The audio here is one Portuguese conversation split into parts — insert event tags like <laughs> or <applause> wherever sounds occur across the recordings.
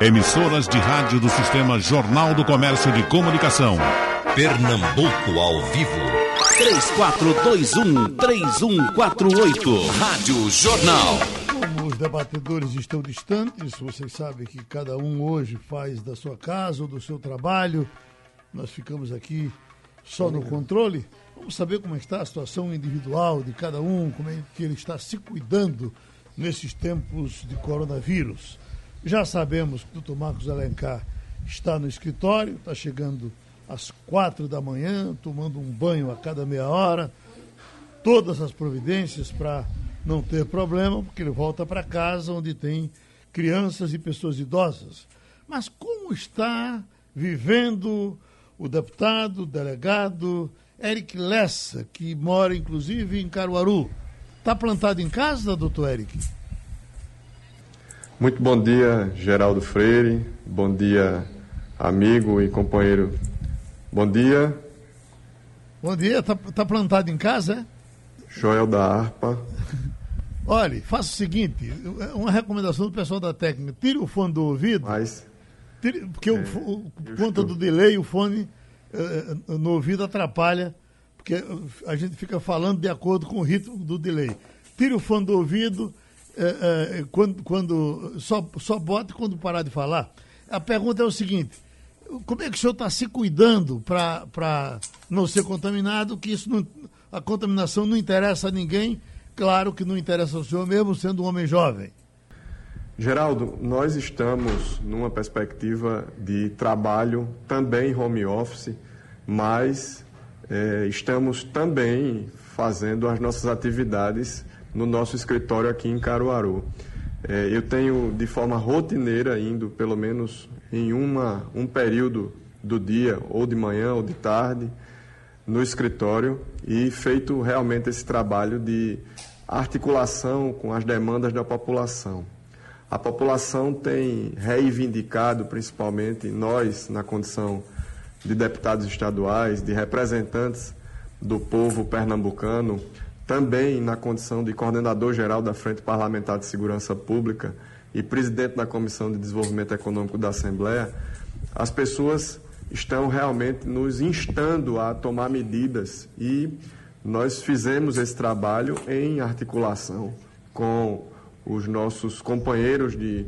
Emissoras de rádio do Sistema Jornal do Comércio de Comunicação. Pernambuco ao vivo. 3421-3148. Rádio Jornal. Como os debatedores estão distantes, vocês sabem que cada um hoje faz da sua casa ou do seu trabalho. Nós ficamos aqui só no controle. Vamos saber como está a situação individual de cada um, como é que ele está se cuidando nesses tempos de coronavírus. Já sabemos que o doutor Marcos Alencar está no escritório, está chegando às quatro da manhã, tomando um banho a cada meia hora, todas as providências para não ter problema, porque ele volta para casa onde tem crianças e pessoas idosas. Mas como está vivendo o deputado, o delegado Eric Lessa, que mora inclusive em Caruaru? Está plantado em casa, doutor Eric? Muito bom dia, Geraldo Freire. Bom dia, amigo e companheiro. Bom dia. Bom dia, tá, tá plantado em casa, é? Joel da Harpa. <laughs> Olhe, faça o seguinte, uma recomendação do pessoal da técnica, tire o fone do ouvido. Mas. Tire, porque é, o, o conta estou... do delay, o fone uh, no ouvido atrapalha, porque a gente fica falando de acordo com o ritmo do delay. Tire o fone do ouvido é, é, quando, quando só, só bota quando parar de falar. A pergunta é o seguinte: como é que o senhor está se cuidando para não ser contaminado? Que isso não, a contaminação não interessa a ninguém, claro que não interessa ao senhor mesmo, sendo um homem jovem. Geraldo, nós estamos numa perspectiva de trabalho também home office, mas é, estamos também fazendo as nossas atividades no nosso escritório aqui em Caruaru. É, eu tenho de forma rotineira indo pelo menos em uma, um período do dia, ou de manhã ou de tarde, no escritório e feito realmente esse trabalho de articulação com as demandas da população. A população tem reivindicado, principalmente nós, na condição de deputados estaduais, de representantes do povo pernambucano, também na condição de coordenador geral da Frente Parlamentar de Segurança Pública e presidente da Comissão de Desenvolvimento Econômico da Assembleia, as pessoas estão realmente nos instando a tomar medidas e nós fizemos esse trabalho em articulação com os nossos companheiros de,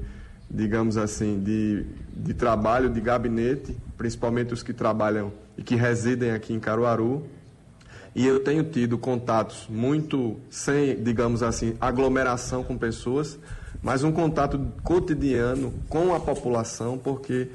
digamos assim, de, de trabalho, de gabinete, principalmente os que trabalham e que residem aqui em Caruaru, e eu tenho tido contatos muito sem, digamos assim, aglomeração com pessoas, mas um contato cotidiano com a população, porque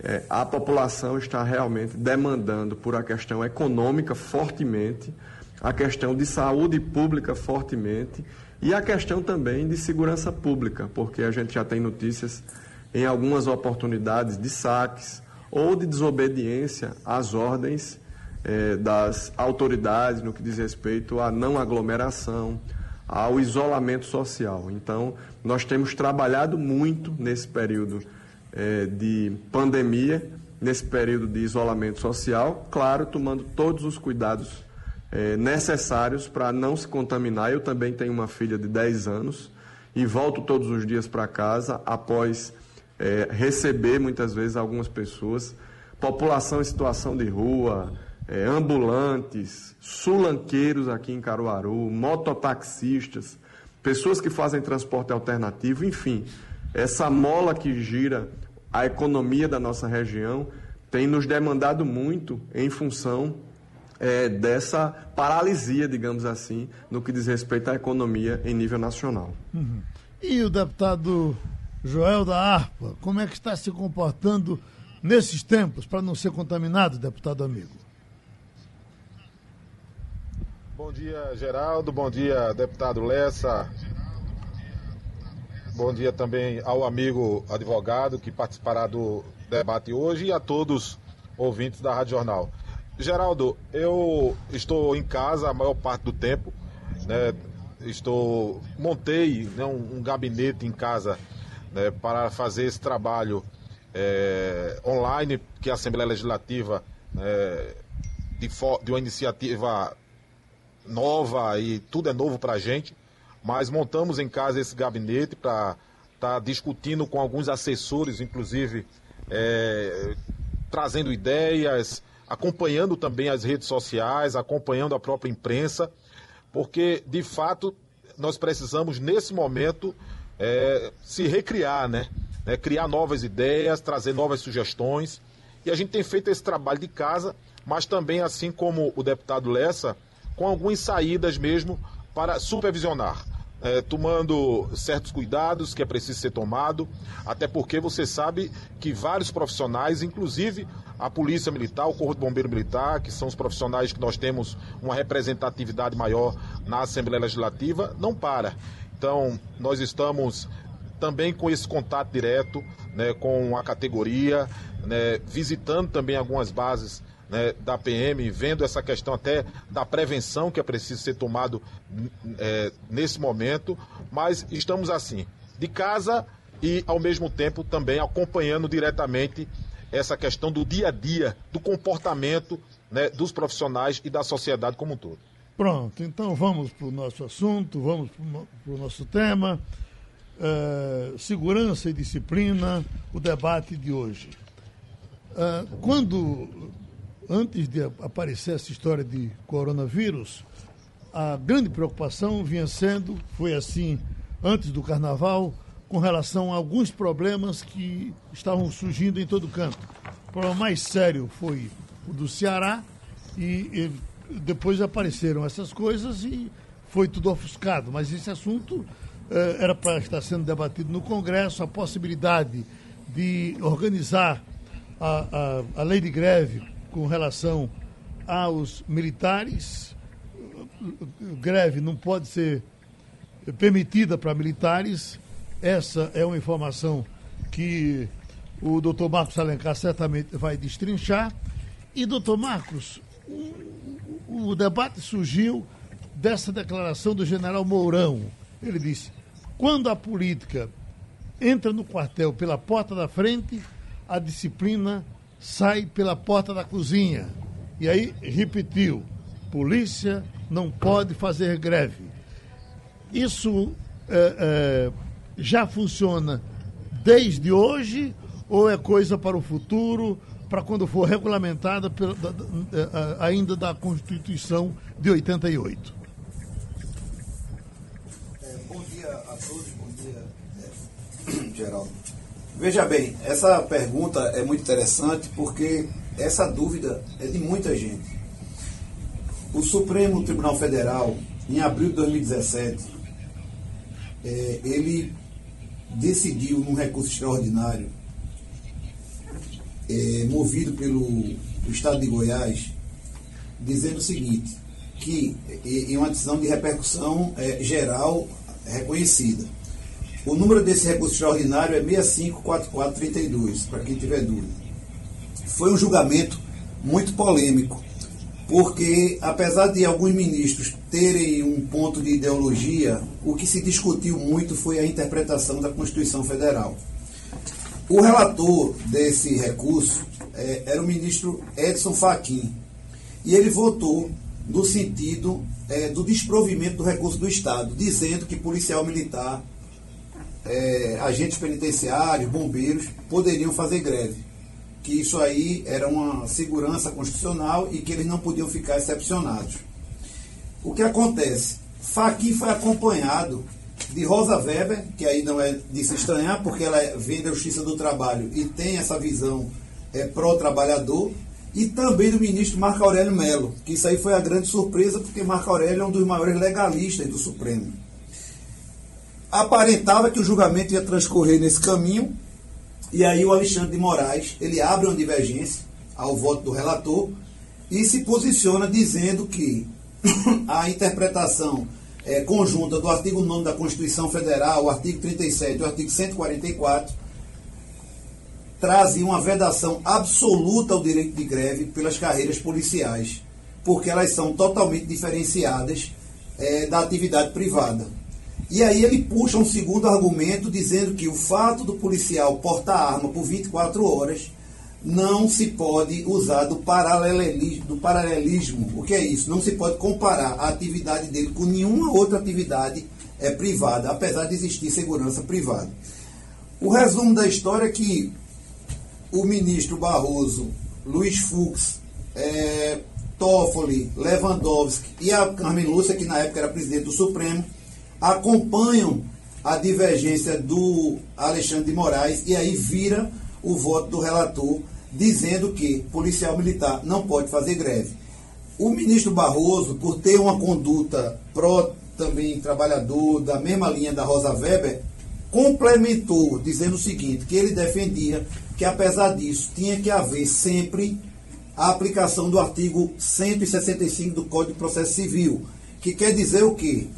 é, a população está realmente demandando por a questão econômica fortemente, a questão de saúde pública fortemente e a questão também de segurança pública, porque a gente já tem notícias em algumas oportunidades de saques ou de desobediência às ordens é, das autoridades no que diz respeito à não aglomeração, ao isolamento social. Então, nós temos trabalhado muito nesse período é, de pandemia, nesse período de isolamento social, claro, tomando todos os cuidados é, necessários para não se contaminar. Eu também tenho uma filha de 10 anos e volto todos os dias para casa após receber muitas vezes algumas pessoas, população em situação de rua, é, ambulantes, sulanqueiros aqui em Caruaru, mototaxistas, pessoas que fazem transporte alternativo, enfim, essa mola que gira a economia da nossa região tem nos demandado muito em função é, dessa paralisia, digamos assim, no que diz respeito à economia em nível nacional. Uhum. E o deputado Joel da Arpa, como é que está se comportando nesses tempos para não ser contaminado, deputado amigo? Bom dia, Geraldo. Bom dia, deputado Lessa. Bom dia também ao amigo advogado que participará do debate hoje e a todos ouvintes da Rádio Jornal. Geraldo, eu estou em casa a maior parte do tempo. Né? Estou montei né, um, um, gabinete em casa né, para fazer esse trabalho é, online que a Assembleia Legislativa é, de, de uma iniciativa nova e tudo é novo para a gente, mas montamos em casa esse gabinete para está discutindo com alguns assessores, inclusive é, trazendo ideias, acompanhando também as redes sociais, acompanhando a própria imprensa, porque de fato nós precisamos nesse momento é, se recriar, né? É, criar novas ideias, trazer novas sugestões. E a gente tem feito esse trabalho de casa, mas também, assim como o deputado Lessa, com algumas saídas mesmo para supervisionar é, tomando certos cuidados que é preciso ser tomado, até porque você sabe que vários profissionais, inclusive a Polícia Militar, o Corpo de Bombeiro Militar, que são os profissionais que nós temos uma representatividade maior na Assembleia Legislativa, não para. Então, nós estamos também com esse contato direto né, com a categoria, né, visitando também algumas bases né, da PM, vendo essa questão até da prevenção que é preciso ser tomado é, nesse momento, mas estamos assim, de casa e ao mesmo tempo também acompanhando diretamente essa questão do dia a dia, do comportamento né, dos profissionais e da sociedade como um todo. Pronto, então vamos para o nosso assunto, vamos para o nosso tema. Uh, segurança e disciplina, o debate de hoje. Uh, quando antes de aparecer essa história de coronavírus, a grande preocupação vinha sendo, foi assim antes do carnaval, com relação a alguns problemas que estavam surgindo em todo canto. O problema mais sério foi o do Ceará e, e depois apareceram essas coisas e foi tudo ofuscado. Mas esse assunto eh, era para estar sendo debatido no Congresso, a possibilidade de organizar a, a, a lei de greve com relação aos militares. Greve não pode ser permitida para militares. Essa é uma informação que o doutor Marcos Alencar certamente vai destrinchar. E, doutor Marcos, o, o debate surgiu dessa declaração do general Mourão. Ele disse: quando a política entra no quartel pela porta da frente, a disciplina sai pela porta da cozinha. E aí repetiu: polícia não pode fazer greve. Isso é, é, já funciona desde hoje ou é coisa para o futuro, para quando for regulamentada pela, da, da, é, ainda da Constituição de 88? É, bom dia a todos, bom dia, é, <coughs> Geraldo. Veja bem, essa pergunta é muito interessante porque essa dúvida é de muita gente. O Supremo Tribunal Federal, em abril de 2017, é, ele decidiu num recurso extraordinário, é, movido pelo Estado de Goiás, dizendo o seguinte, que em uma decisão de repercussão é, geral reconhecida o número desse recurso extraordinário é 654432, para quem tiver dúvida. Foi um julgamento muito polêmico, porque apesar de alguns ministros terem um ponto de ideologia, o que se discutiu muito foi a interpretação da Constituição Federal. O relator desse recurso é, era o ministro Edson Fachin, e ele votou no sentido é, do desprovimento do recurso do Estado, dizendo que policial militar é, agentes penitenciários, bombeiros, poderiam fazer greve. Que isso aí era uma segurança constitucional e que eles não podiam ficar excepcionados. O que acontece? Faqui foi acompanhado de Rosa Weber, que aí não é de se estranhar, porque ela vem da Justiça do Trabalho e tem essa visão é, pró-trabalhador, e também do ministro Marco Aurélio Melo, que isso aí foi a grande surpresa, porque Marco Aurélio é um dos maiores legalistas do Supremo aparentava que o julgamento ia transcorrer nesse caminho, e aí o Alexandre de Moraes, ele abre uma divergência ao voto do relator e se posiciona dizendo que <coughs> a interpretação é, conjunta do artigo 9 da Constituição Federal, o artigo 37 e o artigo 144 trazem uma vedação absoluta ao direito de greve pelas carreiras policiais, porque elas são totalmente diferenciadas é, da atividade privada. E aí ele puxa um segundo argumento dizendo que o fato do policial portar arma por 24 horas não se pode usar do paralelismo, do paralelismo. O que é isso? Não se pode comparar a atividade dele com nenhuma outra atividade é, privada, apesar de existir segurança privada. O resumo da história é que o ministro Barroso, Luiz Fux, é, Toffoli, Lewandowski e a Carmen Lúcia, que na época era presidente do Supremo, acompanham a divergência do Alexandre de Moraes e aí vira o voto do relator dizendo que policial militar não pode fazer greve. O ministro Barroso, por ter uma conduta pró também trabalhador da mesma linha da Rosa Weber, complementou dizendo o seguinte, que ele defendia que apesar disso tinha que haver sempre a aplicação do artigo 165 do Código de Processo Civil, que quer dizer o quê?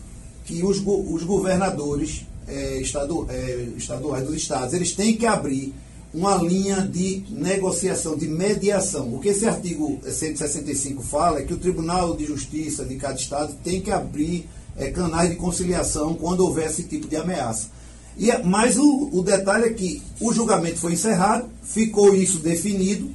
Que os, os governadores é, estadu, é, estaduais dos estados, eles têm que abrir uma linha de negociação, de mediação. O que esse artigo 165 fala é que o Tribunal de Justiça de cada estado tem que abrir é, canais de conciliação quando houver esse tipo de ameaça. E, é, mas o, o detalhe é que o julgamento foi encerrado, ficou isso definido,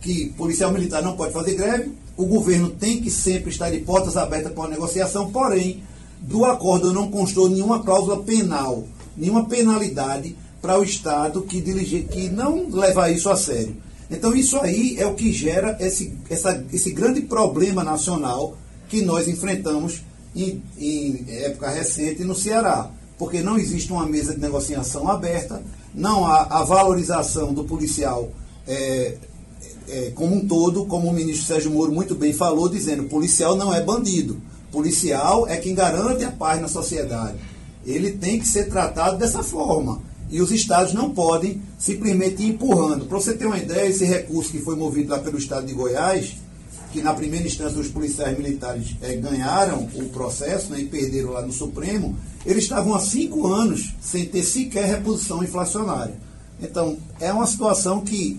que policial militar não pode fazer greve, o governo tem que sempre estar de portas abertas para uma negociação, porém, do acordo não constou nenhuma cláusula penal, nenhuma penalidade para o Estado que, dirige, que não leva isso a sério. Então, isso aí é o que gera esse, essa, esse grande problema nacional que nós enfrentamos em, em época recente no Ceará. Porque não existe uma mesa de negociação aberta, não há a valorização do policial é, é, como um todo, como o ministro Sérgio Moro muito bem falou, dizendo policial não é bandido. Policial é quem garante a paz na sociedade. Ele tem que ser tratado dessa forma. E os estados não podem simplesmente ir empurrando. Para você ter uma ideia, esse recurso que foi movido lá pelo estado de Goiás, que na primeira instância os policiais militares é, ganharam o processo né, e perderam lá no Supremo, eles estavam há cinco anos sem ter sequer reposição inflacionária. Então, é uma situação que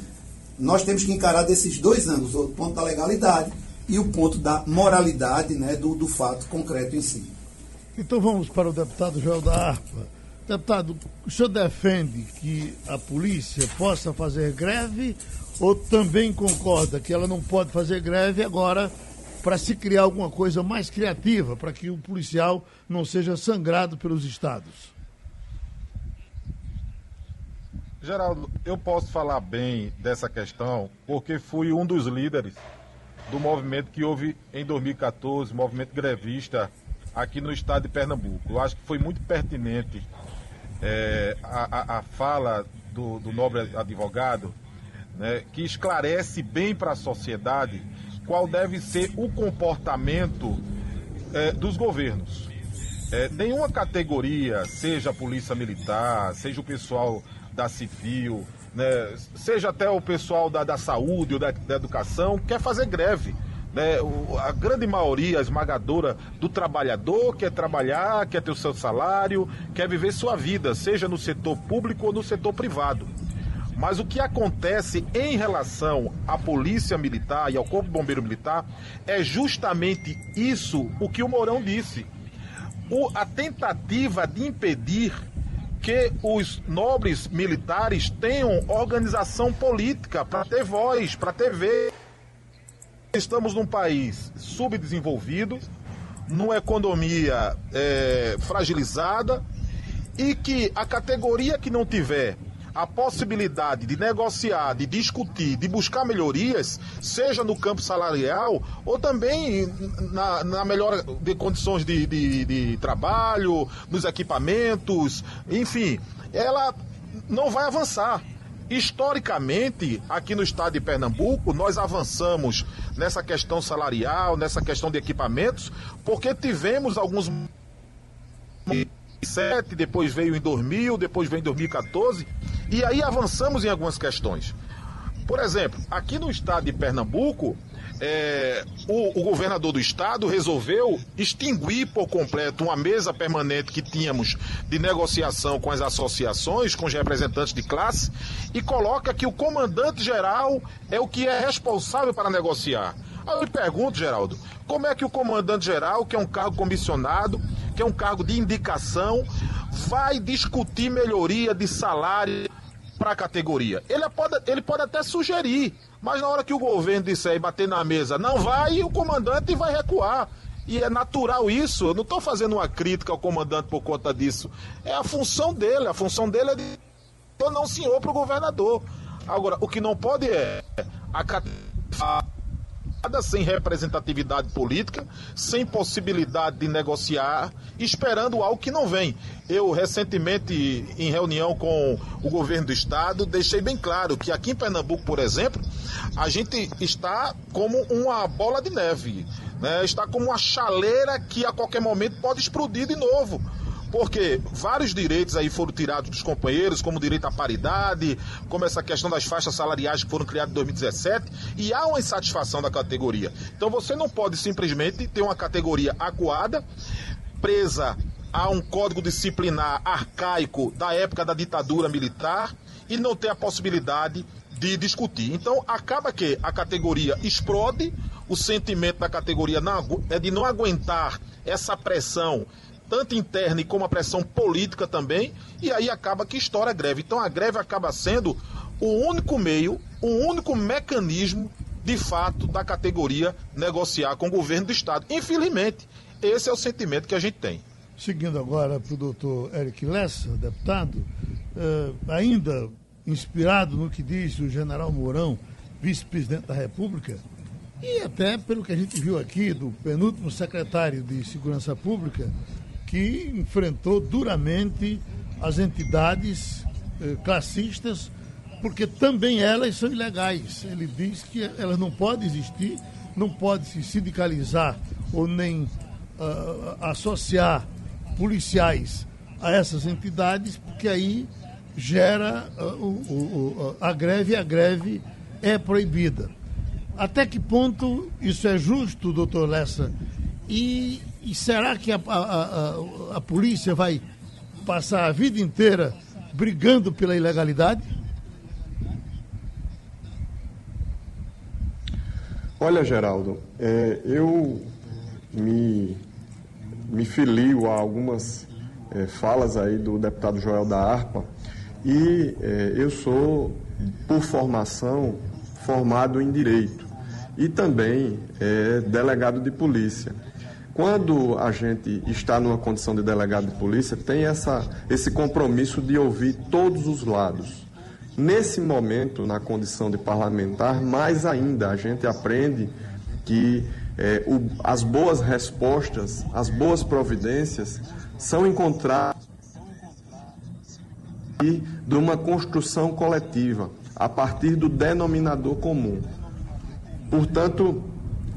nós temos que encarar desses dois anos, o ponto da legalidade e o ponto da moralidade né, do, do fato concreto em si. Então vamos para o deputado Joel da Arpa. Deputado, o senhor defende que a polícia possa fazer greve ou também concorda que ela não pode fazer greve agora para se criar alguma coisa mais criativa, para que o policial não seja sangrado pelos estados? Geraldo, eu posso falar bem dessa questão porque fui um dos líderes do movimento que houve em 2014, movimento grevista aqui no estado de Pernambuco. Eu acho que foi muito pertinente é, a, a, fala do, do nobre advogado, né, que esclarece bem para a sociedade qual deve ser o comportamento é, dos governos. É, nenhuma categoria, seja a polícia militar, seja o pessoal da civil, né, seja até o pessoal da, da saúde ou da, da educação, quer fazer greve. Né, o, a grande maioria esmagadora do trabalhador quer trabalhar, quer ter o seu salário, quer viver sua vida, seja no setor público ou no setor privado. Mas o que acontece em relação à polícia militar e ao corpo bombeiro militar é justamente isso o que o Mourão disse. O, a tentativa de impedir que os nobres militares tenham organização política para ter voz, para ter vez. Estamos num país subdesenvolvido, numa economia é, fragilizada e que a categoria que não tiver a possibilidade de negociar, de discutir, de buscar melhorias, seja no campo salarial ou também na, na melhora de condições de, de, de trabalho, nos equipamentos, enfim, ela não vai avançar. Historicamente, aqui no estado de Pernambuco, nós avançamos nessa questão salarial, nessa questão de equipamentos, porque tivemos alguns 2007, depois veio em 2000, depois veio em 2014, e aí avançamos em algumas questões. Por exemplo, aqui no estado de Pernambuco, é, o, o, governador do estado resolveu extinguir por completo uma mesa permanente que tínhamos de negociação com as associações, com os representantes de classe, e coloca que o comandante-geral é o que é responsável para negociar. Aí eu me pergunto, Geraldo, como é que o comandante-geral, que é um cargo comissionado, que é um cargo de indicação, vai discutir melhoria de salário para a categoria? Ele pode, ele pode até sugerir, mas na hora que o governo disser e bater na mesa, não vai, o comandante vai recuar. E é natural isso. Eu não estou fazendo uma crítica ao comandante por conta disso. É a função dele. A função dele é de não senhor para o governador. Agora, o que não pode é a sem representatividade política, sem possibilidade de negociar, esperando algo que não vem. Eu, recentemente, em reunião com o governo do estado, deixei bem claro que aqui em Pernambuco, por exemplo, a gente está como uma bola de neve, né? está como uma chaleira que a qualquer momento pode explodir de novo porque vários direitos aí foram tirados dos companheiros, como o direito à paridade, como essa questão das faixas salariais que foram criadas em 2017, e há uma insatisfação da categoria. Então você não pode simplesmente ter uma categoria acuada, presa a um código disciplinar arcaico da época da ditadura militar e não ter a possibilidade de discutir. Então acaba que a categoria explode, o sentimento da categoria não, é de não aguentar essa pressão tanto interna como a pressão política também, e aí acaba que estoura a greve. Então a greve acaba sendo o único meio, o único mecanismo de fato da categoria negociar com o governo do Estado. Infelizmente, esse é o sentimento que a gente tem. Seguindo agora para o doutor Eric Lessa, deputado, uh, ainda inspirado no que diz o general Mourão, vice-presidente da República, e até pelo que a gente viu aqui do penúltimo secretário de Segurança Pública, que enfrentou duramente as entidades eh, classistas, porque também elas são ilegais. Ele diz que elas não podem existir, não pode se sindicalizar ou nem uh, associar policiais a essas entidades, porque aí gera uh, a greve e a greve é proibida. Até que ponto isso é justo, doutor Lessa? E e será que a, a, a, a polícia vai passar a vida inteira brigando pela ilegalidade? Olha, Geraldo, é, eu me, me filio a algumas é, falas aí do deputado Joel da Arpa e é, eu sou, por formação, formado em Direito e também é, delegado de polícia. Quando a gente está numa condição de delegado de polícia, tem essa, esse compromisso de ouvir todos os lados. Nesse momento, na condição de parlamentar, mais ainda a gente aprende que é, o, as boas respostas, as boas providências são encontradas de uma construção coletiva, a partir do denominador comum. Portanto,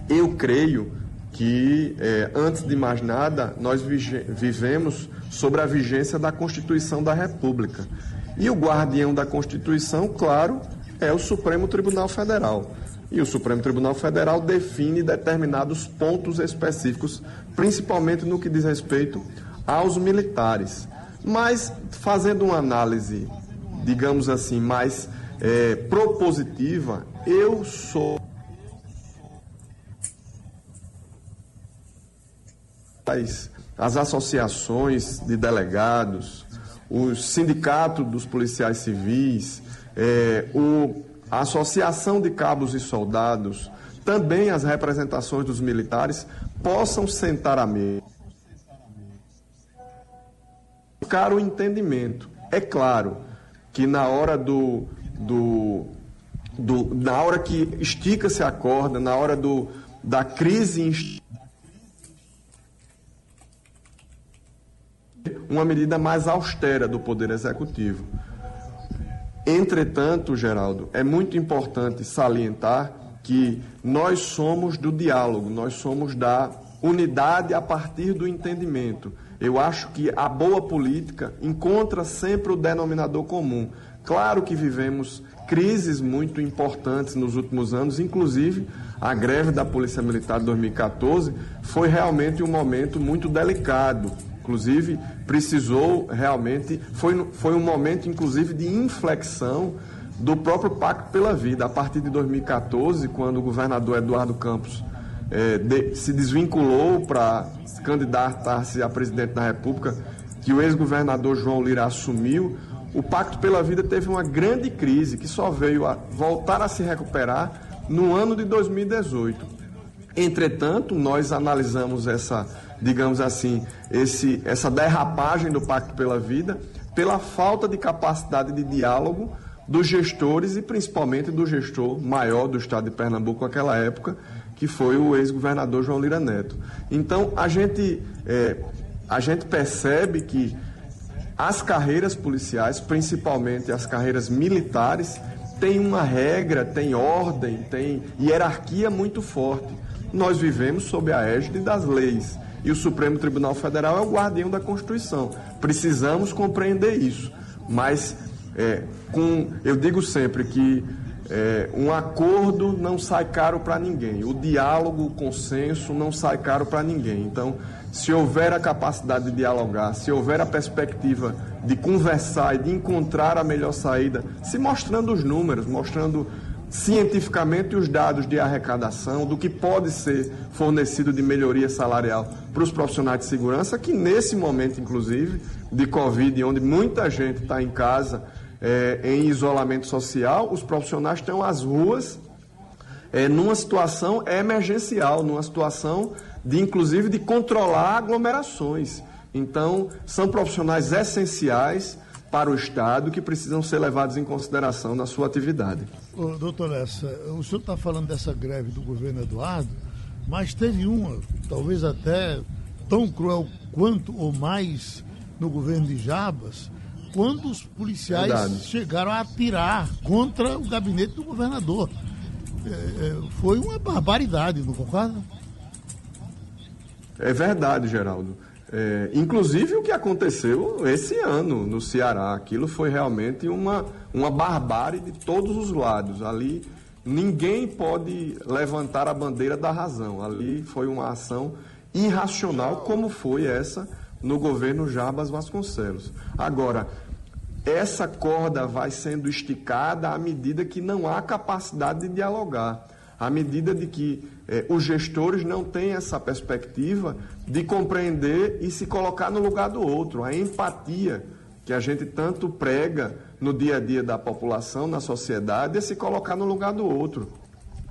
eu creio que, é, antes de mais nada, nós vivemos sobre a vigência da Constituição da República. E o guardião da Constituição, claro, é o Supremo Tribunal Federal. E o Supremo Tribunal Federal define determinados pontos específicos, principalmente no que diz respeito aos militares. Mas, fazendo uma análise, digamos assim, mais é, propositiva, eu sou as, as associações de delegados, o sindicato dos policiais civis, é, o, a associação de cabos e soldados, também as representações dos militares possam sentar à mesa. Buscar o entendimento. É claro que na hora do, do, do na hora que estica-se a corda, na hora do, da crise uma medida mais austera do Poder Executivo. Entretanto, Geraldo, é muito importante salientar que nós somos do diálogo, nós somos da unidade a partir do entendimento. Eu acho que a boa política encontra sempre o denominador comum. Claro que vivemos crises muito importantes nos últimos anos, inclusive a greve da Polícia Militar de 2014 foi realmente um momento muito delicado Inclusive, precisou realmente, foi, foi um momento, inclusive, de inflexão do próprio Pacto pela Vida. A partir de 2014, quando o governador Eduardo Campos é, de, se desvinculou para candidatar-se a presidente da República, que o ex-governador João Lira assumiu, o Pacto pela Vida teve uma grande crise que só veio a voltar a se recuperar no ano de 2018. Entretanto, nós analisamos essa digamos assim, esse, essa derrapagem do Pacto pela Vida, pela falta de capacidade de diálogo dos gestores e principalmente do gestor maior do estado de Pernambuco naquela época, que foi o ex-governador João Lira Neto. Então, a gente, é, a gente percebe que as carreiras policiais, principalmente as carreiras militares, têm uma regra, têm ordem, têm hierarquia muito forte. Nós vivemos sob a égide das leis e o Supremo Tribunal Federal é o guardião da Constituição. Precisamos compreender isso. Mas é, com, eu digo sempre que é, um acordo não sai caro para ninguém. O diálogo, o consenso não sai caro para ninguém. Então, se houver a capacidade de dialogar, se houver a perspectiva de conversar e de encontrar a melhor saída, se mostrando os números, mostrando cientificamente os dados de arrecadação, do que pode ser fornecido de melhoria salarial para os profissionais de segurança, que nesse momento, inclusive, de Covid, onde muita gente está em casa é, em isolamento social, os profissionais estão às ruas é, numa situação emergencial, numa situação de, inclusive, de controlar aglomerações. Então, são profissionais essenciais para o Estado que precisam ser levados em consideração na sua atividade. Ô, doutor Lessa, o senhor está falando dessa greve do governo Eduardo, mas teve uma, talvez até tão cruel quanto ou mais no governo de Jabas, quando os policiais Verdade. chegaram a atirar contra o gabinete do governador. É, é, foi uma barbaridade, não concorda? É verdade, Geraldo. É, inclusive o que aconteceu esse ano no Ceará, aquilo foi realmente uma, uma barbárie de todos os lados. Ali ninguém pode levantar a bandeira da razão. Ali foi uma ação irracional, como foi essa no governo Jabas Vasconcelos. Agora, essa corda vai sendo esticada à medida que não há capacidade de dialogar à medida de que eh, os gestores não têm essa perspectiva de compreender e se colocar no lugar do outro, a empatia que a gente tanto prega no dia a dia da população, na sociedade, é se colocar no lugar do outro.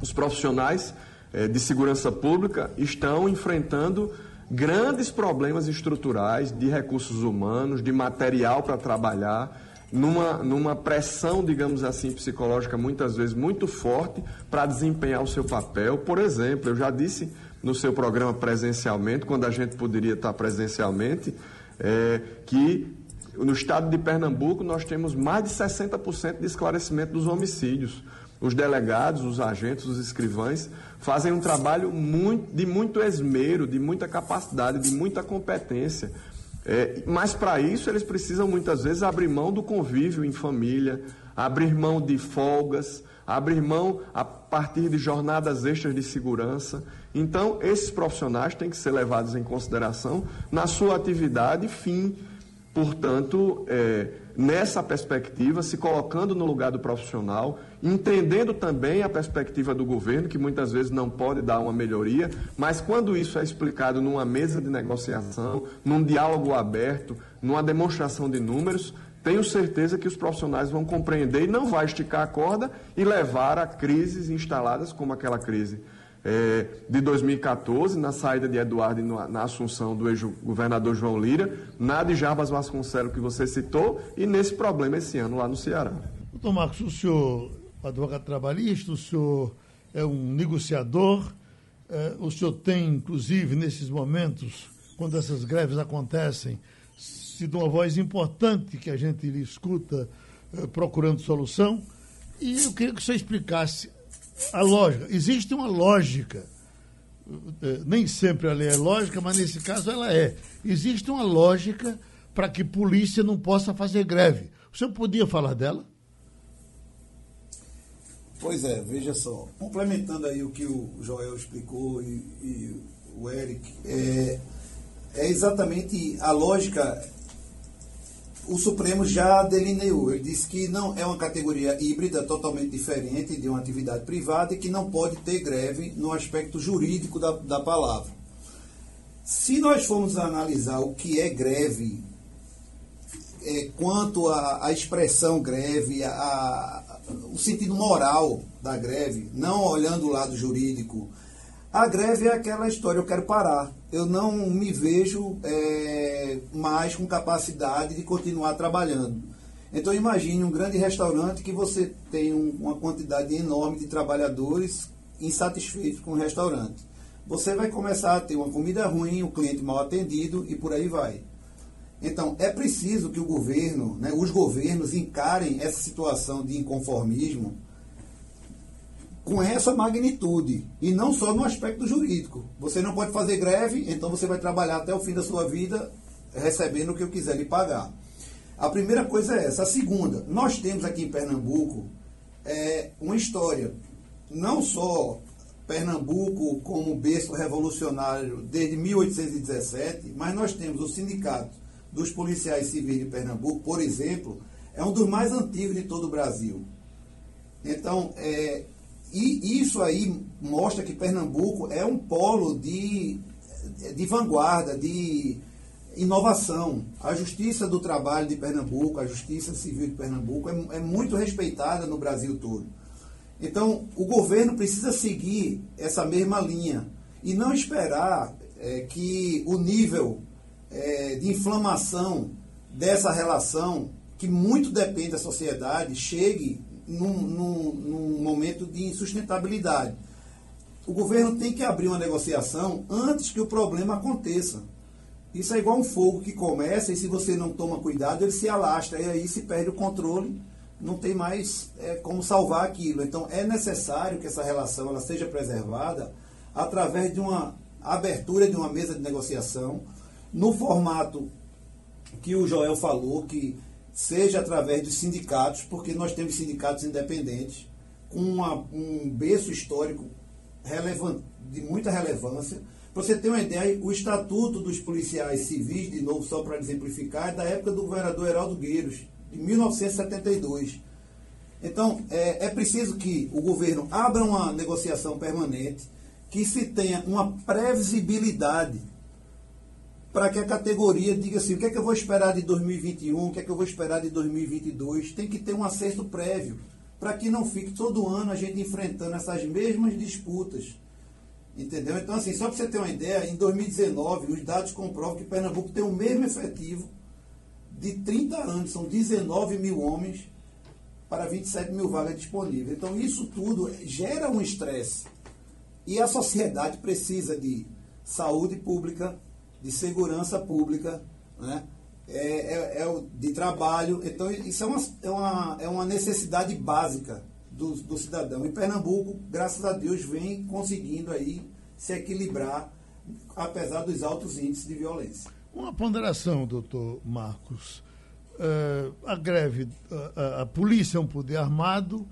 Os profissionais eh, de segurança pública estão enfrentando grandes problemas estruturais de recursos humanos, de material para trabalhar numa, numa pressão, digamos assim, psicológica muitas vezes muito forte para desempenhar o seu papel. Por exemplo, eu já disse no seu programa presencialmente, quando a gente poderia estar presencialmente, é, que no estado de Pernambuco nós temos mais de 60% de esclarecimento dos homicídios. Os delegados, os agentes, os escrivães fazem um trabalho muito, de muito esmero, de muita capacidade, de muita competência é, mas para isso eles precisam muitas vezes abrir mão do convívio em família, abrir mão de folgas, abrir mão a partir de jornadas extras de segurança. Então, esses profissionais têm que ser levados em consideração na sua atividade fim. Portanto, é, nessa perspectiva, se colocando no lugar do profissional, entendendo também a perspectiva do governo, que muitas vezes não pode dar uma melhoria, mas quando isso é explicado numa mesa de negociação, num diálogo aberto, numa demonstração de números, tenho certeza que os profissionais vão compreender e não vai esticar a corda e levar a crises instaladas como aquela crise é, de 2014, na saída de Eduardo e na assunção do ex-governador João Lira, na de Jarbas Vasconcelos que você citou, e nesse problema esse ano lá no Ceará. Doutor Marcos, o senhor advogado trabalhista, o senhor é um negociador, é, o senhor tem, inclusive, nesses momentos, quando essas greves acontecem, sido uma voz importante que a gente escuta é, procurando solução. E eu queria que o senhor explicasse a lógica. Existe uma lógica. É, nem sempre a lei é lógica, mas nesse caso ela é. Existe uma lógica para que polícia não possa fazer greve. O senhor podia falar dela? Pois é, veja só. Complementando aí o que o Joel explicou e, e o Eric, é, é exatamente a lógica o Supremo já delineou. Ele disse que não é uma categoria híbrida totalmente diferente de uma atividade privada e que não pode ter greve no aspecto jurídico da, da palavra. Se nós formos analisar o que é greve, é, quanto à expressão greve, a, a, o sentido moral da greve, não olhando o lado jurídico, a greve é aquela história, eu quero parar. Eu não me vejo é, mais com capacidade de continuar trabalhando. Então imagine um grande restaurante que você tem um, uma quantidade enorme de trabalhadores insatisfeitos com o restaurante. Você vai começar a ter uma comida ruim, o cliente mal atendido e por aí vai. Então, é preciso que o governo, né, os governos encarem essa situação de inconformismo com essa magnitude e não só no aspecto jurídico. Você não pode fazer greve, então você vai trabalhar até o fim da sua vida recebendo o que eu quiser lhe pagar. A primeira coisa é essa. A segunda, nós temos aqui em Pernambuco é, uma história, não só Pernambuco como berço revolucionário desde 1817, mas nós temos o sindicato dos policiais civis de Pernambuco, por exemplo, é um dos mais antigos de todo o Brasil. Então, é, e isso aí mostra que Pernambuco é um polo de, de vanguarda, de inovação. A Justiça do Trabalho de Pernambuco, a Justiça Civil de Pernambuco é, é muito respeitada no Brasil todo. Então, o governo precisa seguir essa mesma linha e não esperar é, que o nível é, de inflamação dessa relação, que muito depende da sociedade, chegue num, num, num momento de insustentabilidade. O governo tem que abrir uma negociação antes que o problema aconteça. Isso é igual um fogo que começa e se você não toma cuidado, ele se alastra e aí se perde o controle, não tem mais é, como salvar aquilo. Então é necessário que essa relação ela seja preservada através de uma abertura de uma mesa de negociação, no formato que o Joel falou, que seja através dos sindicatos, porque nós temos sindicatos independentes, com uma, um berço histórico relevante, de muita relevância. Para você ter uma ideia, o Estatuto dos Policiais Civis, de novo, só para exemplificar, é da época do governador Heraldo Gueiros, de 1972. Então, é, é preciso que o governo abra uma negociação permanente, que se tenha uma previsibilidade para que a categoria diga assim, o que é que eu vou esperar de 2021, o que é que eu vou esperar de 2022, tem que ter um acerto prévio, para que não fique todo ano a gente enfrentando essas mesmas disputas. Entendeu? Então, assim, só para você ter uma ideia, em 2019, os dados comprovam que Pernambuco tem o mesmo efetivo de 30 anos, são 19 mil homens para 27 mil vagas disponíveis. Então, isso tudo gera um estresse. E a sociedade precisa de saúde pública, de segurança pública, né? é, é, é de trabalho. Então, isso é uma, é uma, é uma necessidade básica do, do cidadão. E Pernambuco, graças a Deus, vem conseguindo aí se equilibrar, apesar dos altos índices de violência. Uma ponderação, doutor Marcos. Uh, a greve, a, a, polícia é um poder armado,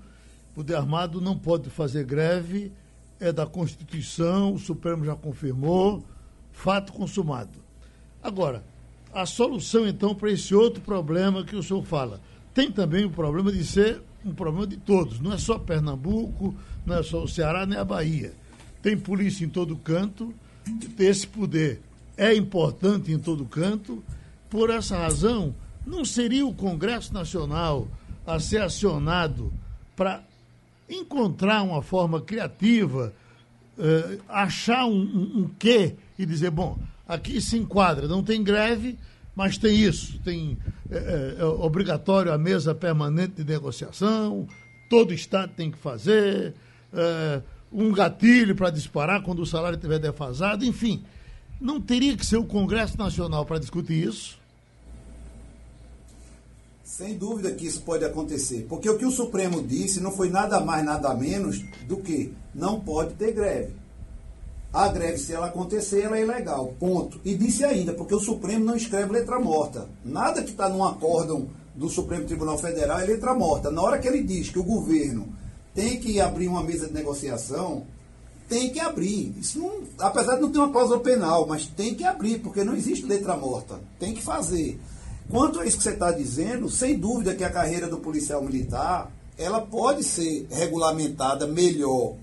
poder armado não pode fazer greve, é da Constituição, o Supremo já confirmou, fato consumado. Agora, a solução então para esse outro problema que o senhor fala. Tem também o problema de ser um problema de todos, não é só Pernambuco, não é só o Ceará, nem a Bahia. Tem polícia em todo canto, esse poder é importante em todo canto. Por essa razão, não seria o Congresso Nacional a ser acionado para encontrar uma forma criativa, uh, achar um, um, um quê e dizer, bom, aqui se enquadra, não tem greve, mas tem isso, tem é, é, obrigatório a mesa permanente de negociação, todo Estado tem que fazer, é, um gatilho para disparar quando o salário estiver defasado, enfim. Não teria que ser o Congresso Nacional para discutir isso? Sem dúvida que isso pode acontecer, porque o que o Supremo disse não foi nada mais, nada menos do que não pode ter greve. A greve, se ela acontecer, ela é ilegal. Ponto. E disse ainda, porque o Supremo não escreve letra morta. Nada que está num acórdão do Supremo Tribunal Federal é letra morta. Na hora que ele diz que o governo tem que abrir uma mesa de negociação, tem que abrir. Isso não, apesar de não ter uma cláusula penal, mas tem que abrir, porque não existe letra morta. Tem que fazer. Quanto a isso que você está dizendo, sem dúvida que a carreira do policial militar ela pode ser regulamentada melhor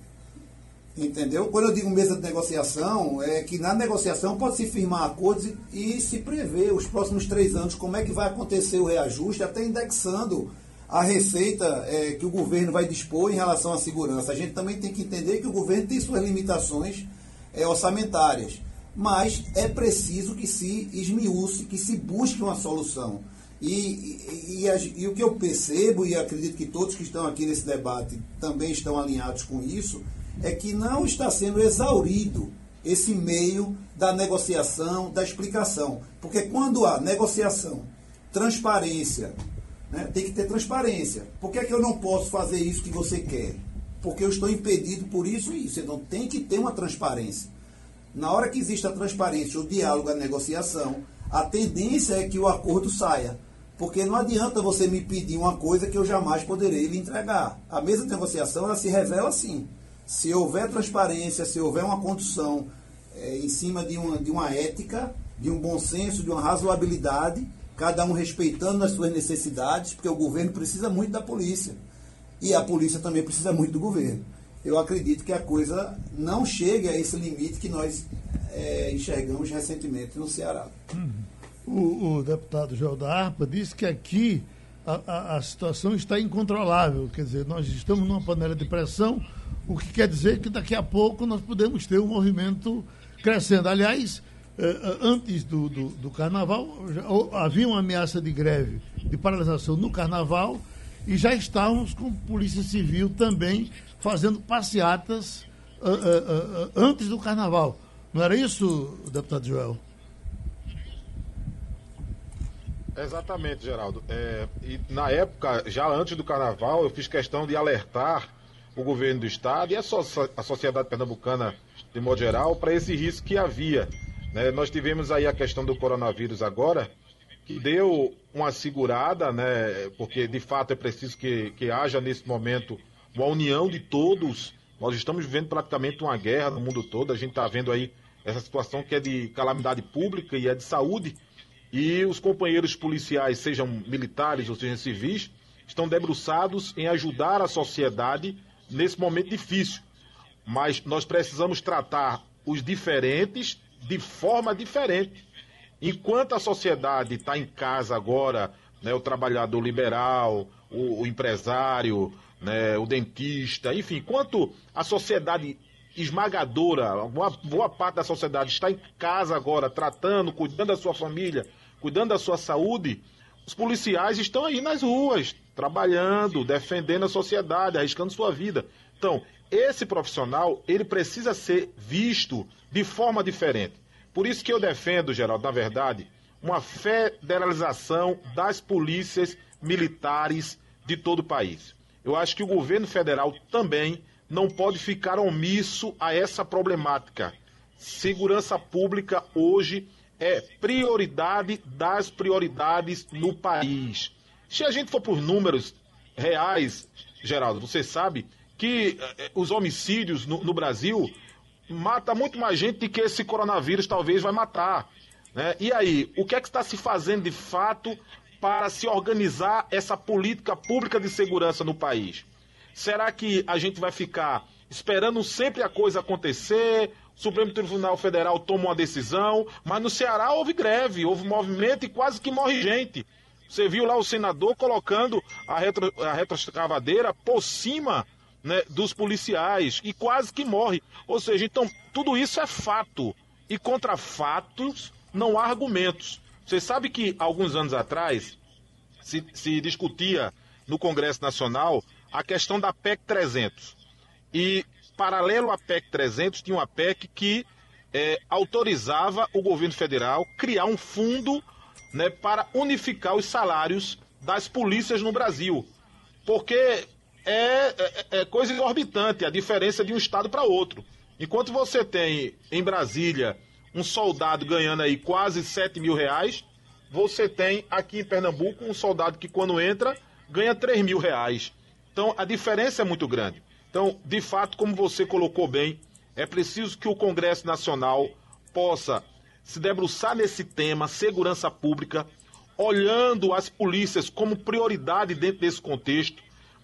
Entendeu? Quando eu digo mesa de negociação, é que na negociação pode se firmar acordos e, e, se prever os próximos três anos como é que vai acontecer o reajuste, até indexando a receita é, que o governo vai dispor em relação à segurança. A gente também tem que entender que o governo tem suas limitações é, orçamentárias. mas é preciso que se esmiúce, que se busque uma solução. E, e, e, e, o que eu percebo, e acredito que todos que estão aqui nesse debate também estão alinhados com isso, é que não está sendo exaurido esse meio da negociação, da explicação. Porque quando há negociação, transparência, né, tem que ter transparência. Por que, é que eu não posso fazer isso que você quer? Porque eu estou impedido por isso e isso. Então tem que ter uma transparência. Na hora que existe a transparência, o diálogo, a negociação, a tendência é que o acordo saia. Porque não adianta você me pedir uma coisa que eu jamais poderei lhe entregar. A mesa de negociação ela se revela assim. Se houver transparência, se houver uma condução é, em cima de uma, de uma ética, de um bom senso, de uma razoabilidade, cada um respeitando as suas necessidades, porque o governo precisa muito da polícia. E a polícia também precisa muito do governo. Eu acredito que a coisa não chegue a esse limite que nós é, enxergamos recentemente no Ceará. Uhum. O, o, deputado Joel da Arpa disse que aqui a, a, a, situação está incontrolável. Quer dizer, nós estamos numa panela de pressão, o que quer dizer que daqui a pouco nós podemos ter um movimento crescendo. Aliás, eh, eh, antes do, do, do carnaval, já, havia uma ameaça de greve, de paralisação no carnaval, e já estávamos com Polícia Civil também fazendo passeatas uh, uh, uh, antes do carnaval. Não era isso, deputado Joel? Exatamente, Geraldo. É, e na época, já antes do carnaval, eu fiz questão de alertar o governo do estado e a, so a sociedade pernambucana, de modo geral, para esse risco que havia. Né? Nós tivemos aí a questão do coronavírus agora, que deu uma segurada, né? porque de fato é preciso que, que haja nesse momento uma união de todos. Nós estamos vivendo praticamente uma guerra no mundo todo, a gente está vendo aí essa situação que é de calamidade pública e é de saúde e os companheiros policiais, sejam militares ou sejam civis, estão debruçados em ajudar a sociedade nesse momento difícil. Mas nós precisamos tratar os diferentes de forma diferente. Enquanto a sociedade está em casa agora, né, o trabalhador liberal, o, o empresário, né, o dentista, enfim, enquanto a sociedade esmagadora, uma boa parte da sociedade está em casa agora, tratando, cuidando da sua família, cuidando da sua saúde, os policiais estão aí nas ruas, trabalhando, defendendo a sociedade, arriscando sua vida. Então, esse profissional, ele precisa ser visto de forma diferente. Por isso que eu defendo, Geraldo, na verdade, uma federalização das polícias militares de todo o país. Eu acho que o governo federal também não pode ficar omisso a essa problemática. Segurança pública hoje é prioridade das prioridades no país. Se a gente for por números reais, Geraldo, você sabe que eh, os homicídios no, no Brasil mata muito mais gente do que esse coronavírus talvez vai matar. Né? E aí, o que é que está se fazendo de fato para se organizar essa política pública de segurança no país? Será que a gente vai ficar esperando sempre a coisa acontecer? Supremo Tribunal Federal toma uma decisão, mas no Ceará houve greve, houve movimento e quase que morre gente. Você viu lá o senador colocando a, retro, a retroescavadeira por cima né, dos policiais e quase que morre. Ou seja, então tudo isso é fato. E contra fatos não há argumentos. Você sabe que alguns anos atrás se, se discutia no Congresso Nacional a questão da PEC 300. E, paralelo à PEC 300, tinha uma PEC que é, autorizava o governo federal criar um fundo né, para unificar os salários das polícias no Brasil. Porque é, é, é coisa exorbitante a diferença de um estado para outro. Enquanto você tem em Brasília um soldado ganhando aí quase 7 mil reais, você tem aqui em Pernambuco um soldado que quando entra ganha 3 mil reais. Então a diferença é muito grande. Então, de fato, como você colocou bem, é preciso que o Congresso Nacional possa se debruçar nesse tema, segurança pública, olhando as polícias como prioridade dentro desse contexto.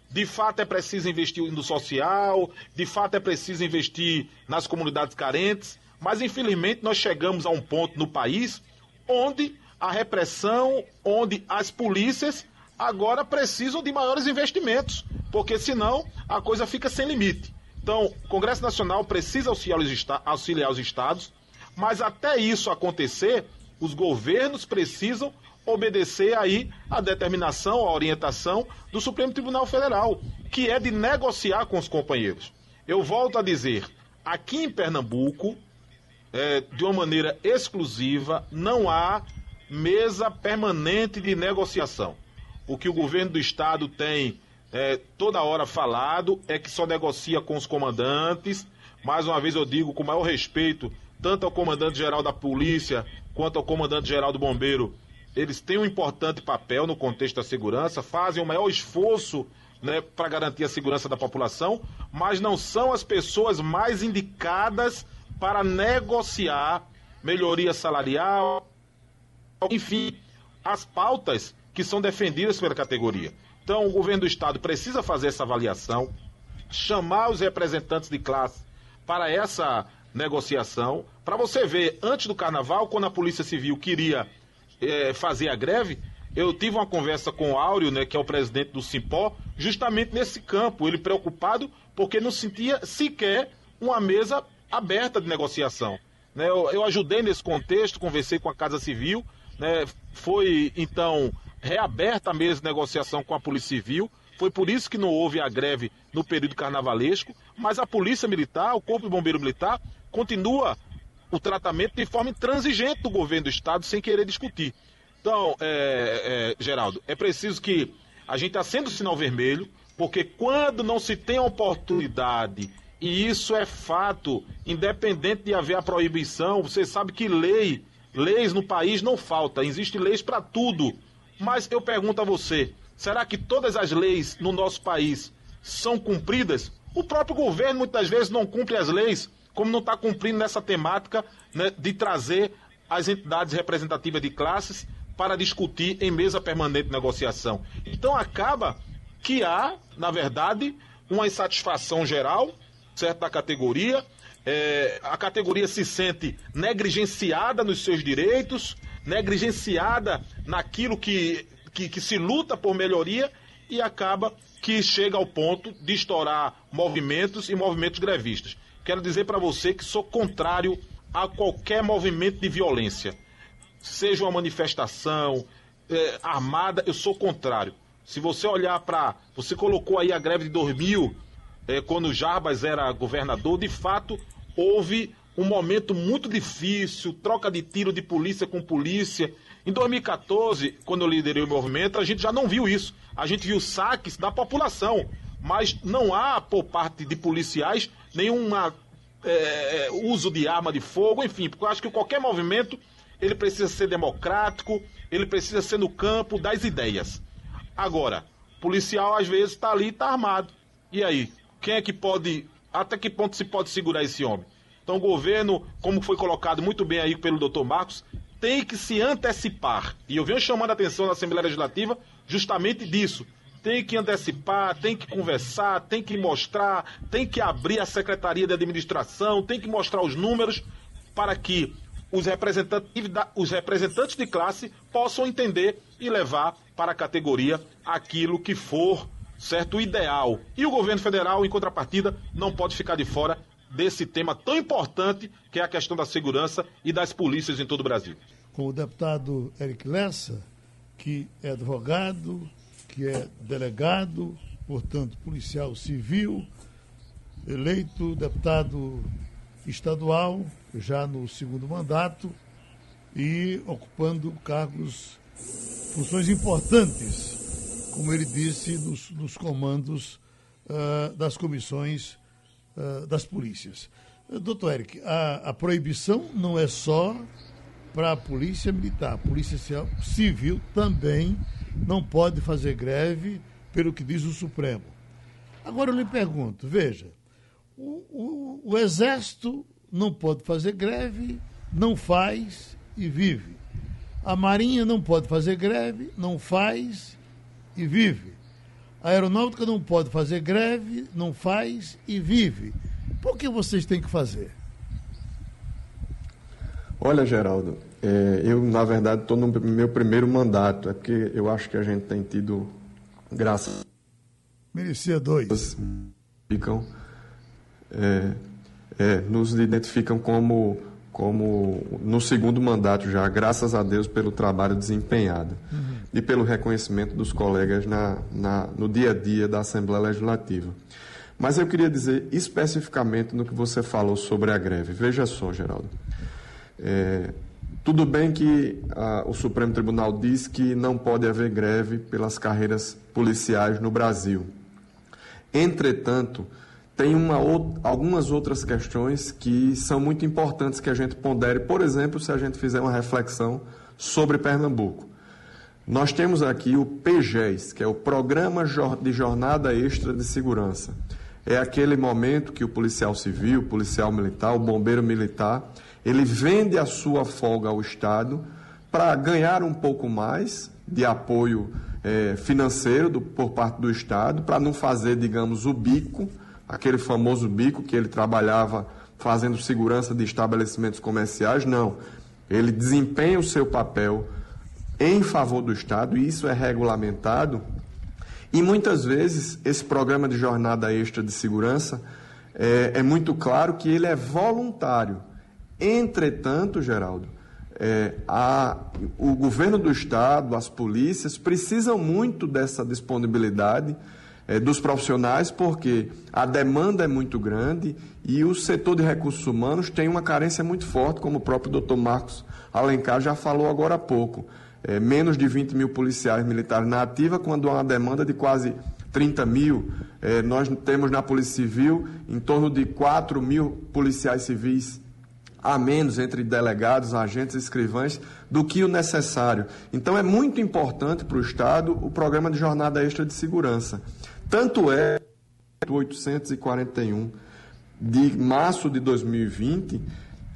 De fato, é preciso investir no social, de fato, é preciso investir nas comunidades carentes, mas infelizmente nós chegamos a um ponto no país onde a repressão, onde as polícias agora precisam de maiores investimentos, porque senão a coisa fica sem limite. Então, o Congresso Nacional precisa auxiliar os, estados, Mas até isso acontecer, os governos precisam obedecer aí a determinação, a orientação do Supremo Tribunal Federal, que é de negociar com os companheiros. Eu volto a dizer, aqui em Pernambuco, é, de uma maneira exclusiva, não há mesa permanente de negociação. O que o governo do estado tem é, toda hora falado é que só negocia com os comandantes. Mais uma vez eu digo com maior respeito, tanto ao comandante-geral da polícia quanto ao comandante-geral do bombeiro, eles têm um importante papel no contexto da segurança, fazem o maior esforço né, para garantir a segurança da população, mas não são as pessoas mais indicadas para negociar melhoria salarial, enfim, as pautas que são defendidas pela categoria. Então, o governo do estado precisa fazer essa avaliação, chamar os representantes de classe para essa negociação, para você ver, antes do carnaval, quando a Polícia Civil queria é, fazer a greve, eu tive uma conversa com o Áureo, né, que é o presidente do Simpó, justamente nesse campo, ele preocupado porque não sentia sequer uma mesa aberta de negociação. Né, eu, eu ajudei nesse contexto, conversei com a Casa Civil, né, foi então reaberta a mesa de negociação com a Polícia Civil. Foi por isso que não houve a greve no período carnavalesco, mas a Polícia Militar, o Corpo de Bombeiro Militar, continua o tratamento de forma intransigente do governo do Estado, sem querer discutir. Então, é, é, Geraldo, é preciso que a gente acenda o sinal vermelho, porque quando não se tem a oportunidade, e isso é fato, independente de haver a proibição, você sabe que lei, leis no país não falta, existem leis para tudo. Mas eu pergunto a você: será que todas as leis no nosso país são cumpridas? O próprio governo muitas vezes não cumpre as leis, como não está cumprindo nessa temática né, de trazer as entidades representativas de classes para discutir em mesa permanente de negociação. Então acaba que há, na verdade, uma insatisfação geral, certo, da categoria. É, a categoria se sente negligenciada nos seus direitos, negligenciada naquilo que, que, que se luta por melhoria e acaba que chega ao ponto de estourar movimentos e movimentos grevistas. Quero dizer para você que sou contrário a qualquer movimento de violência. Seja uma manifestação é, armada, eu sou contrário. Se você olhar para. Você colocou aí a greve de 2000, é, quando Jarbas era governador, de fato houve um momento muito difícil, troca de tiro de polícia com polícia. Em 2014, quando eu liderei o movimento, a gente já não viu isso. A gente viu saques da população, mas não há por parte de policiais nenhum é, uso de arma de fogo, enfim, porque eu acho que qualquer movimento ele precisa ser democrático, ele precisa ser no campo das ideias. Agora, policial às vezes está ali, está armado. E aí, quem é que pode, até que ponto se pode segurar esse homem? Então o governo, como foi colocado muito bem aí pelo doutor Marcos, tem que se antecipar. E eu venho chamando a atenção da Assembleia Legislativa justamente disso. Tem que antecipar, tem que conversar, tem que mostrar, tem que abrir a Secretaria de Administração, tem que mostrar os números para que os representantes, os representantes de classe possam entender e levar para a categoria aquilo que for certo ideal. E o governo federal, em contrapartida, não pode ficar de fora desse tema tão importante que é a questão da segurança e das polícias em todo o Brasil. Com o deputado Eric Lessa, que é advogado, que é delegado, portanto, policial civil, eleito deputado estadual, já no segundo mandato, e ocupando cargos, funções importantes, como ele disse, nos, nos comandos uh, das comissões uh, das polícias. Uh, doutor Eric, a, a proibição não é só para a polícia militar, a polícia civil também não pode fazer greve, pelo que diz o Supremo. Agora eu lhe pergunto, veja, o, o, o Exército não pode fazer greve, não faz e vive. A Marinha não pode fazer greve, não faz e vive. A aeronáutica não pode fazer greve, não faz e vive. Por que vocês têm que fazer? Olha, Geraldo, é, eu, na verdade, estou no meu primeiro mandato. É porque eu acho que a gente tem tido, graças. Merecia dois. Ficam, é, é, nos identificam como como no segundo mandato já, graças a Deus pelo trabalho desempenhado uhum. e pelo reconhecimento dos colegas na, na, no dia a dia da Assembleia Legislativa. Mas eu queria dizer especificamente no que você falou sobre a greve. Veja só, Geraldo. É, tudo bem que ah, o Supremo Tribunal diz que não pode haver greve pelas carreiras policiais no Brasil. Entretanto, tem uma, algumas outras questões que são muito importantes que a gente pondere, por exemplo, se a gente fizer uma reflexão sobre Pernambuco. Nós temos aqui o PGES, que é o Programa de Jornada Extra de Segurança. É aquele momento que o policial civil, o policial militar, o bombeiro militar, ele vende a sua folga ao Estado para ganhar um pouco mais de apoio é, financeiro do, por parte do Estado, para não fazer, digamos, o bico aquele famoso bico que ele trabalhava fazendo segurança de estabelecimentos comerciais, não. Ele desempenha o seu papel em favor do Estado, e isso é regulamentado. E muitas vezes esse programa de jornada extra de segurança é, é muito claro que ele é voluntário. Entretanto, Geraldo, é, a, o governo do Estado, as polícias precisam muito dessa disponibilidade dos profissionais, porque a demanda é muito grande e o setor de recursos humanos tem uma carência muito forte, como o próprio doutor Marcos Alencar já falou agora há pouco. É, menos de 20 mil policiais militares na ativa, quando há uma demanda de quase 30 mil. É, nós temos na Polícia Civil em torno de 4 mil policiais civis a menos entre delegados, agentes escrivães do que o necessário. Então é muito importante para o Estado o programa de jornada extra de segurança. Tanto é 841 de março de 2020,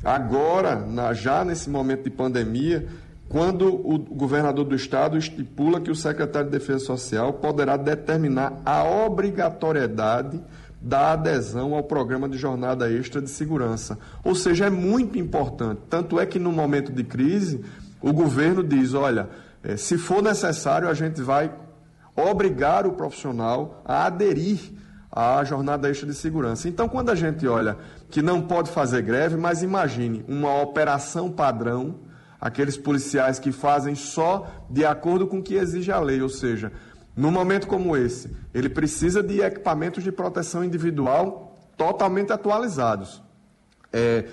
agora, já nesse momento de pandemia, quando o governador do estado estipula que o secretário de Defesa Social poderá determinar a obrigatoriedade da adesão ao programa de jornada extra de segurança. Ou seja, é muito importante. Tanto é que no momento de crise, o governo diz: olha, eh, se for necessário, a gente vai obrigar o profissional a aderir à jornada extra de segurança. Então, quando a gente olha que não pode fazer greve, mas imagine uma operação padrão, aqueles policiais que fazem só de acordo com o que exige a lei, ou seja, num momento como esse, ele precisa de equipamentos de proteção individual totalmente atualizados é,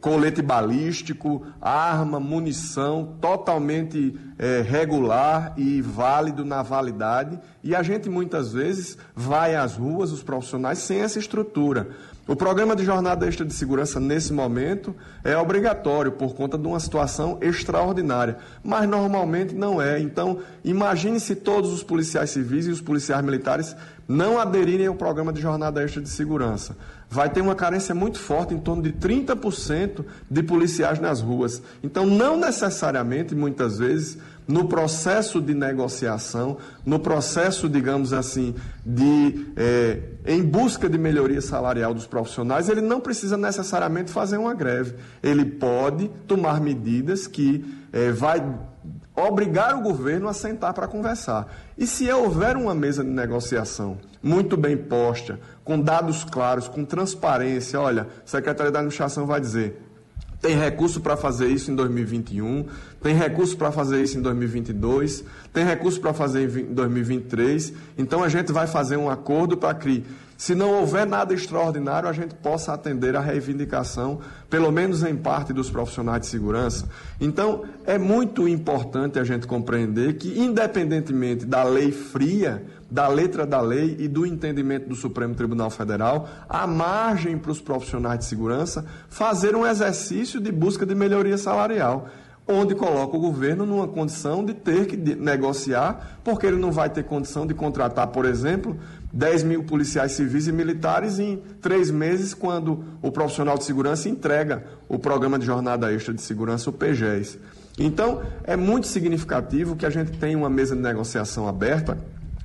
colete balístico, arma, munição totalmente é, regular e válido na validade. E a gente muitas vezes vai às ruas, os profissionais, sem essa estrutura. O programa de jornada extra de segurança, nesse momento, é obrigatório por conta de uma situação extraordinária, mas normalmente não é. Então, imagine se todos os policiais civis e os policiais militares não aderirem ao programa de jornada extra de segurança. Vai ter uma carência muito forte, em torno de 30% de policiais nas ruas. Então, não necessariamente, muitas vezes, no processo de negociação, no processo, digamos assim, de é, em busca de melhoria salarial dos profissionais, ele não precisa necessariamente fazer uma greve. Ele pode tomar medidas que é, vai obrigar o governo a sentar para conversar. E se houver uma mesa de negociação muito bem posta, com dados claros, com transparência, olha, a Secretaria da Administração vai dizer, tem recurso para fazer isso em 2021, tem recurso para fazer isso em 2022, tem recurso para fazer em 2023. Então a gente vai fazer um acordo para que se não houver nada extraordinário, a gente possa atender a reivindicação, pelo menos em parte, dos profissionais de segurança. Então, é muito importante a gente compreender que, independentemente da lei fria, da letra da lei e do entendimento do Supremo Tribunal Federal, há margem para os profissionais de segurança fazer um exercício de busca de melhoria salarial onde coloca o governo numa condição de ter que negociar, porque ele não vai ter condição de contratar, por exemplo, 10 mil policiais civis e militares em três meses, quando o profissional de segurança entrega o programa de jornada extra de segurança, o PGES. Então, é muito significativo que a gente tenha uma mesa de negociação aberta.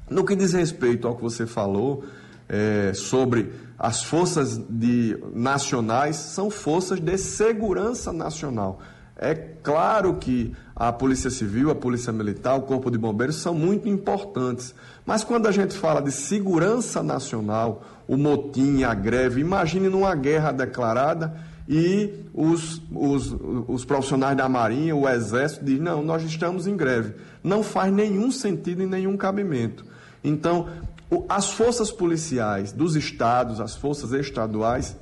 No que diz respeito ao que você falou é, sobre as forças de, nacionais, são forças de segurança nacional. É claro que a Polícia Civil, a Polícia Militar, o Corpo de Bombeiros são muito importantes. Mas quando a gente fala de segurança nacional, o motim, a greve, imagine numa guerra declarada e os, os, os profissionais da Marinha, o Exército, dizem: não, nós estamos em greve. Não faz nenhum sentido e nenhum cabimento. Então, as forças policiais dos estados, as forças estaduais,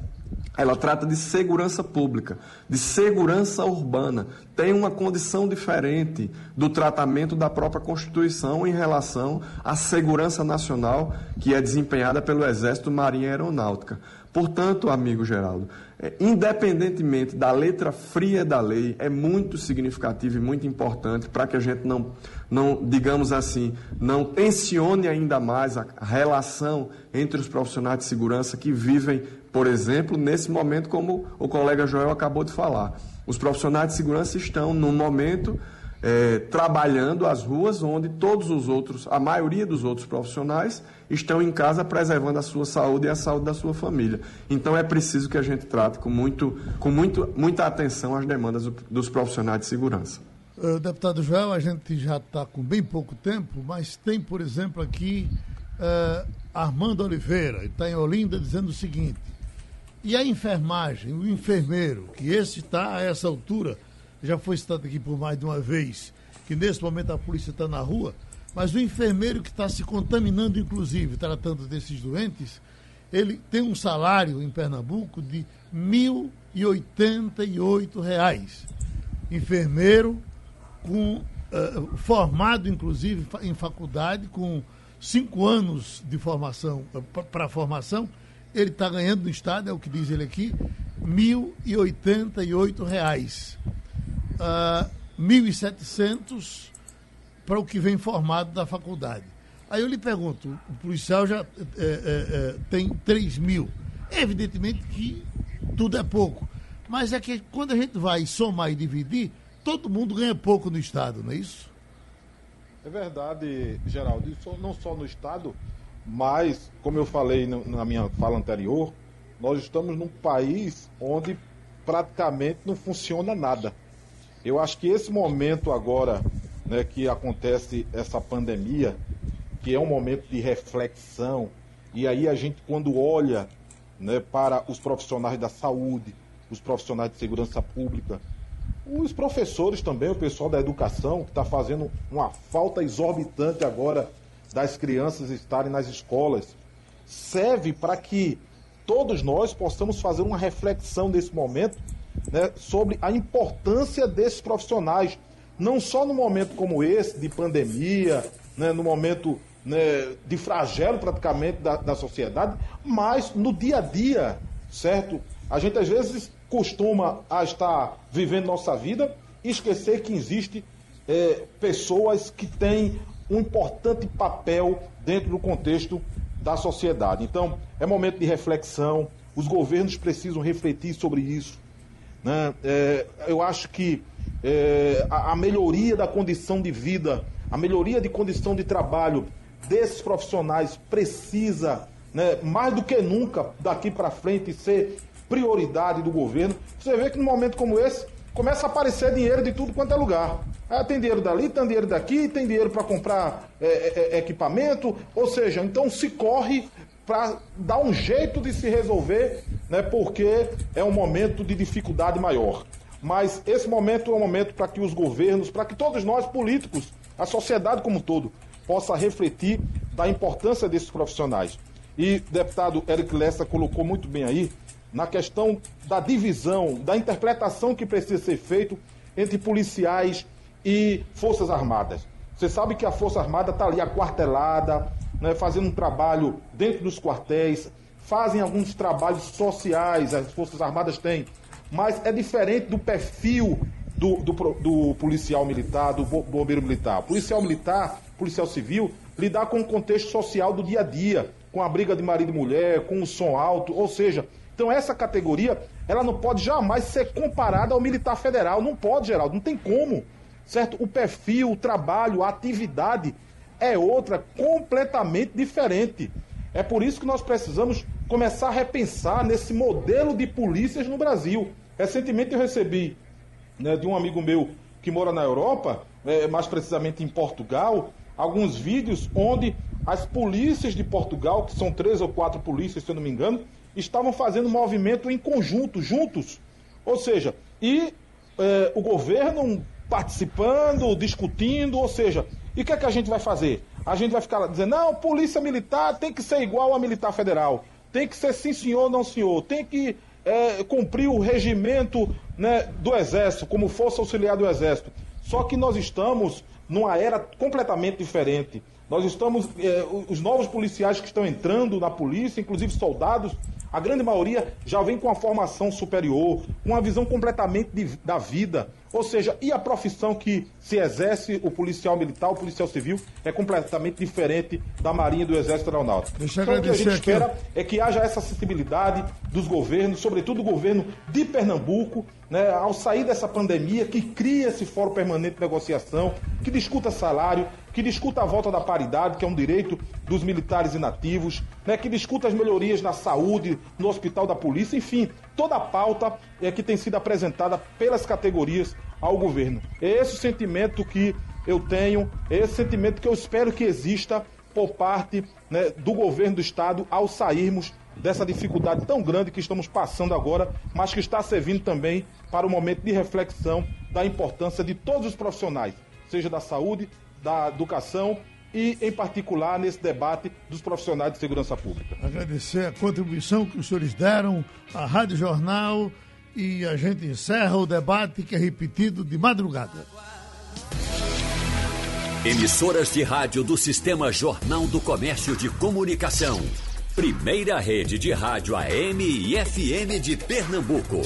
ela trata de segurança pública, de segurança urbana. Tem uma condição diferente do tratamento da própria Constituição em relação à segurança nacional que é desempenhada pelo Exército, Marinha e Aeronáutica. Portanto, amigo Geraldo, é, independentemente da letra fria da lei, é muito significativo e muito importante para que a gente não, não, digamos assim, não tensione ainda mais a relação entre os profissionais de segurança que vivem por exemplo, nesse momento, como o colega Joel acabou de falar. Os profissionais de segurança estão, no momento, é, trabalhando as ruas onde todos os outros, a maioria dos outros profissionais, estão em casa preservando a sua saúde e a saúde da sua família. Então é preciso que a gente trate com, muito, com muito, muita atenção as demandas dos profissionais de segurança. Uh, deputado Joel, a gente já está com bem pouco tempo, mas tem, por exemplo, aqui uh, Armando Oliveira, está em Olinda, dizendo o seguinte: e a enfermagem, o enfermeiro, que esse está a essa altura, já foi citado aqui por mais de uma vez, que nesse momento a polícia está na rua, mas o enfermeiro que está se contaminando, inclusive, tratando desses doentes, ele tem um salário em Pernambuco de R$ 1.088. Enfermeiro com, uh, formado, inclusive, em faculdade, com cinco anos de formação, uh, para formação, ele está ganhando no Estado, é o que diz ele aqui, R$ 1.088. Uh, 1.700 para o que vem formado da faculdade. Aí eu lhe pergunto, o policial já é, é, é, tem 3 mil. Evidentemente que tudo é pouco. Mas é que quando a gente vai somar e dividir, todo mundo ganha pouco no Estado, não é isso? É verdade, Geraldo. Isso não só no Estado, mas, como eu falei na minha fala anterior, nós estamos num país onde praticamente não funciona nada. Eu acho que esse momento agora, né, que acontece essa pandemia, que é um momento de reflexão, e aí a gente quando olha né, para os profissionais da saúde, os profissionais de segurança pública, os professores também, o pessoal da educação, que está fazendo uma falta exorbitante agora das crianças estarem nas escolas, serve para que todos nós possamos fazer uma reflexão nesse momento né, sobre a importância desses profissionais, não só no momento como esse, de pandemia, né, no momento né, de flagelo praticamente da, da sociedade, mas no dia a dia, certo? A gente às vezes costuma a estar vivendo nossa vida e esquecer que existe é, pessoas que têm um importante papel dentro do contexto da sociedade. Então, é momento de reflexão, os governos precisam refletir sobre isso. Né? É, eu acho que é, a, a melhoria da condição de vida, a melhoria de condição de trabalho desses profissionais precisa, né, mais do que nunca, daqui para frente, ser prioridade do governo. Você vê que num momento como esse, começa a aparecer dinheiro de tudo quanto é lugar. Ah, tem dinheiro dali, tem dinheiro daqui, tem dinheiro para comprar é, é, é, equipamento. Ou seja, então se corre para dar um jeito de se resolver, né, porque é um momento de dificuldade maior. Mas esse momento é um momento para que os governos, para que todos nós políticos, a sociedade como um todo, possa refletir da importância desses profissionais. E o deputado Eric Lessa colocou muito bem aí na questão da divisão, da interpretação que precisa ser feito entre policiais e Forças Armadas. Você sabe que a Força Armada está ali aquartelada, né, fazendo um trabalho dentro dos quartéis, fazem alguns trabalhos sociais, as Forças Armadas têm, mas é diferente do perfil do, do, do policial militar, do bombeiro militar. Policial militar, policial civil, lidar com o contexto social do dia a dia, com a briga de marido e mulher, com o som alto, ou seja, então essa categoria, ela não pode jamais ser comparada ao militar federal. Não pode, Geraldo, não tem como. Certo? O perfil, o trabalho, a atividade é outra, completamente diferente. É por isso que nós precisamos começar a repensar nesse modelo de polícias no Brasil. Recentemente eu recebi né, de um amigo meu que mora na Europa, é, mais precisamente em Portugal, alguns vídeos onde as polícias de Portugal, que são três ou quatro polícias, se eu não me engano, estavam fazendo movimento em conjunto, juntos, Ou seja, e é, o governo participando, discutindo, ou seja, e o que é que a gente vai fazer? A gente vai ficar dizendo, não, polícia militar tem que ser igual a militar federal, tem que ser sim senhor, não senhor, tem que é, cumprir o regimento né, do Exército, como força auxiliar do Exército. Só que nós estamos numa era completamente diferente. Nós estamos, é, os novos policiais que estão entrando na polícia, inclusive soldados, a grande maioria já vem com a formação superior, com uma visão completamente de, da vida. Ou seja, e a profissão que se exerce o policial militar, o policial civil, é completamente diferente da Marinha e do Exército Aeronáutico. Deixa então, o que a gente aqui. espera é que haja essa sensibilidade dos governos, sobretudo o governo de Pernambuco, né, ao sair dessa pandemia, que crie esse fórum permanente de negociação, que discuta salário, que discuta a volta da paridade, que é um direito dos militares inativos, né, que discuta as melhorias na saúde, no hospital da polícia, enfim, toda a pauta é, que tem sido apresentada pelas categorias ao governo. É esse o sentimento que eu tenho, é esse sentimento que eu espero que exista por parte né, do governo do Estado ao sairmos dessa dificuldade tão grande que estamos passando agora, mas que está servindo também para o momento de reflexão da importância de todos os profissionais, seja da saúde, da educação e, em particular, nesse debate dos profissionais de segurança pública. Agradecer a contribuição que os senhores deram à Rádio Jornal e a gente encerra o debate que é repetido de madrugada. Emissoras de rádio do Sistema Jornal do Comércio de Comunicação. Primeira rede de rádio AM e FM de Pernambuco.